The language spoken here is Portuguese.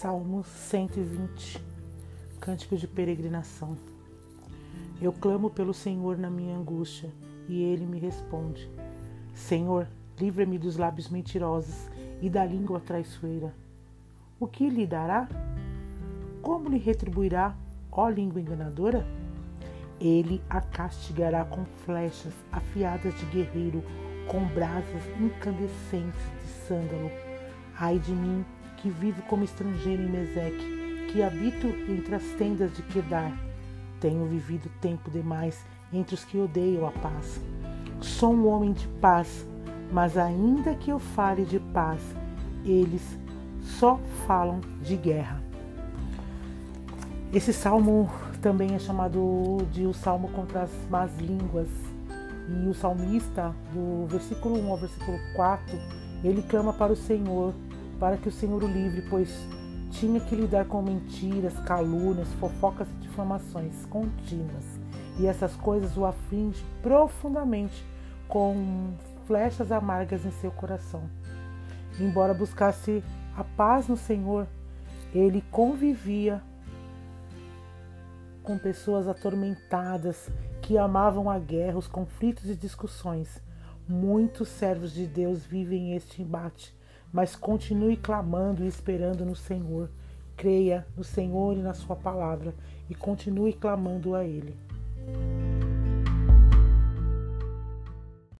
Salmo 120 Cântico de peregrinação. Eu clamo pelo Senhor na minha angústia, e ele me responde. Senhor, livra-me dos lábios mentirosos e da língua traiçoeira. O que lhe dará? Como lhe retribuirá, ó língua enganadora? Ele a castigará com flechas afiadas de guerreiro, com brasas incandescentes de sândalo. Ai de mim, que vivo como estrangeiro em Meseque, que habito entre as tendas de Quedar. Tenho vivido tempo demais entre os que odeiam a paz. Sou um homem de paz, mas ainda que eu fale de paz, eles só falam de guerra. Esse salmo também é chamado de o salmo contra as más línguas. E o salmista, do versículo 1 ao versículo 4, ele clama para o Senhor para que o Senhor o livre, pois tinha que lidar com mentiras, calúnias, fofocas e difamações contínuas. E essas coisas o afligem profundamente, com flechas amargas em seu coração. Embora buscasse a paz no Senhor, ele convivia com pessoas atormentadas que amavam a guerra, os conflitos e discussões. Muitos servos de Deus vivem este embate mas continue clamando e esperando no Senhor. Creia no Senhor e na Sua palavra e continue clamando a Ele.